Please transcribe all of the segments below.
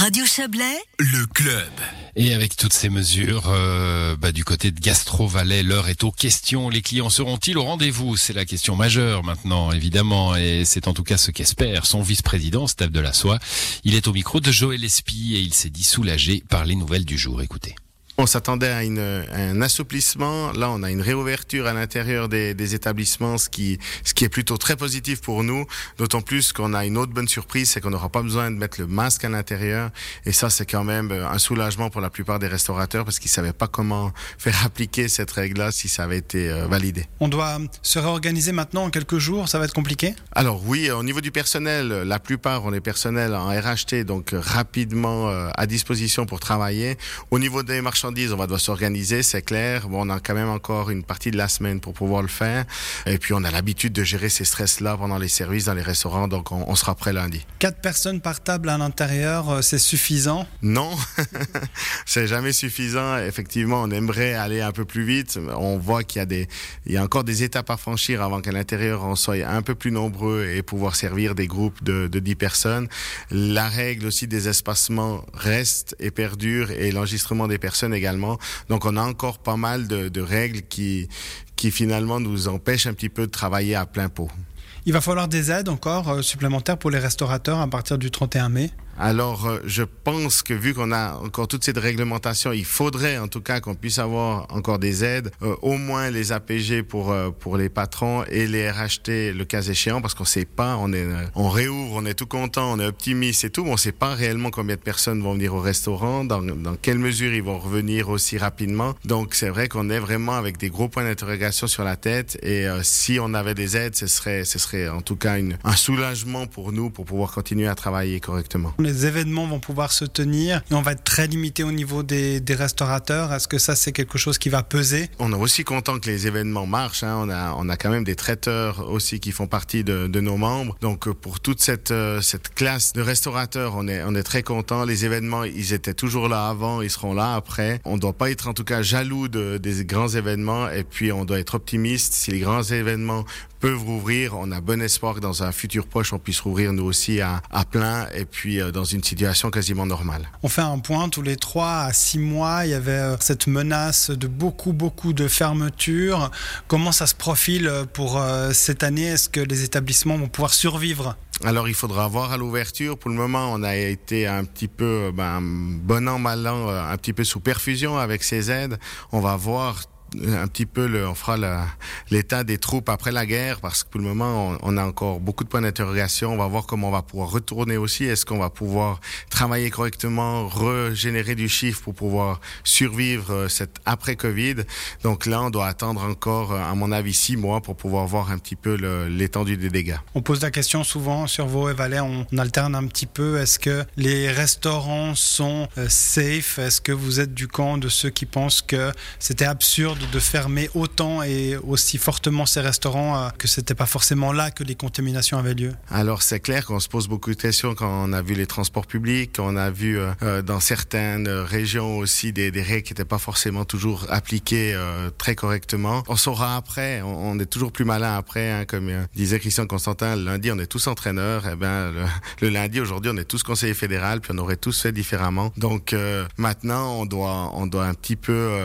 Radio Chablais, le club. Et avec toutes ces mesures, euh, bah, du côté de Gastro Valais, l'heure est aux questions. Les clients seront-ils au rendez-vous? C'est la question majeure maintenant, évidemment, et c'est en tout cas ce qu'espère son vice-président, Steph Delassoie. Il est au micro de Joël Espy et il s'est dit soulagé par les nouvelles du jour. Écoutez. On s'attendait à, une, un assouplissement. Là, on a une réouverture à l'intérieur des, des, établissements, ce qui, ce qui est plutôt très positif pour nous. D'autant plus qu'on a une autre bonne surprise, c'est qu'on n'aura pas besoin de mettre le masque à l'intérieur. Et ça, c'est quand même un soulagement pour la plupart des restaurateurs parce qu'ils savaient pas comment faire appliquer cette règle-là si ça avait été euh, validé. On doit se réorganiser maintenant en quelques jours. Ça va être compliqué? Alors oui, au niveau du personnel, la plupart on est personnel en RHT, donc rapidement euh, à disposition pour travailler. Au niveau des marchands on va devoir s'organiser, c'est clair. Bon, on a quand même encore une partie de la semaine pour pouvoir le faire. Et puis, on a l'habitude de gérer ces stress-là pendant les services dans les restaurants, donc on, sera prêt lundi. Quatre personnes par table à l'intérieur, euh, c'est suffisant? Non, c'est jamais suffisant. Effectivement, on aimerait aller un peu plus vite. On voit qu'il y a des, il y a encore des étapes à franchir avant qu'à l'intérieur on soit un peu plus nombreux et pouvoir servir des groupes de, de 10 personnes. La règle aussi des espacements reste et perdure et l'enregistrement des personnes Donc on a encore pas mal de, de règles qui, qui finalement nous empêchent un petit peu de travailler à plein pot. Il va falloir des aides encore euh, supplémentaires pour les restaurateurs à partir du 31 mai alors, euh, je pense que vu qu'on a encore toute cette réglementation, il faudrait en tout cas qu'on puisse avoir encore des aides, euh, au moins les APG pour euh, pour les patrons et les RHT le cas échéant, parce qu'on sait pas, on est on réouvre, on est tout content, on est optimiste et tout, mais on sait pas réellement combien de personnes vont venir au restaurant, dans dans quelle mesure ils vont revenir aussi rapidement. Donc c'est vrai qu'on est vraiment avec des gros points d'interrogation sur la tête, et si on avait des aides, ce serait ce serait en tout cas une, un soulagement pour nous pour pouvoir continuer à travailler correctement les événements vont pouvoir se tenir on va être très limité au niveau des, restaurateurs. Est-ce que ça, c'est quelque chose qui va peser? On est aussi content que les événements marchent. Hein. On, a, on a quand même des traiteurs aussi qui font partie de, nos membres. Donc, euh, pour toute cette, euh, cette classe de restaurateurs, on est, très content. Les événements, ils étaient toujours là avant, ils seront là après. On ne doit pas être en tout cas jaloux de, des grands événements et puis on doit être optimiste. Si les grands événements peuvent rouvrir, on a bon espoir que dans un futur proche, on puisse rouvrir nous aussi à, à plein et puis euh, dans une situation quasiment normale. On fait un point tous les 3 à 6 mois, il y avait euh, cette menace de beaucoup, beaucoup de fermetures. Comment ça se profile euh, pour euh, cette année? Est-ce que les établissements vont pouvoir survivre? Alors il faudra voir à l'ouverture. Pour le moment, on a été un petit peu, ben, bon an, mal an, un petit peu sous perfusion avec ces aides. On va voir un petit peu, on fera l'état des troupes après la guerre, parce que pour le moment, on, a encore beaucoup de points d'interrogation. On va voir comment on va pouvoir retourner aussi. Est-ce qu'on va pouvoir travailler correctement, régénérer du chiffre pour pouvoir survivre euh, cette après-Covid? Donc là, on doit attendre encore, euh, à mon avis, six mois pour pouvoir voir un petit peu l'étendue des dégâts. On pose la question souvent sur vos et Valais, on, on alterne un petit peu. Est-ce que les restaurants sont euh, safe? Est-ce que vous êtes du camp de ceux qui pensent que c'était absurde de fermer autant et aussi fortement ces restaurants euh, que c'était pas forcément là que les contaminations avaient lieu Alors c'est clair qu'on se pose beaucoup de questions quand on a vu les transports publics, quand on a vu euh, euh, dans certaines régions aussi des, règles qui n'étaient pas forcément toujours appliquées très correctement. On saura après, on, est toujours plus malin après, hein, comme disait Christian Constantin, le lundi on est tous entraîneurs, et eh ben le, lundi aujourd'hui on est tous conseillers fédéral, puis on aurait tous fait différemment. Donc maintenant on doit on doit un petit peu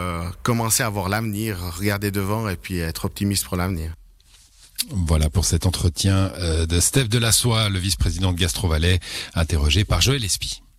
commencer à voir l'avenir l'avenir, regarder devant et puis être optimiste pour l'avenir. Voilà pour cet entretien de Steph Delassoie, le vice-président de Gastro Valais, interrogé par Joël Espy.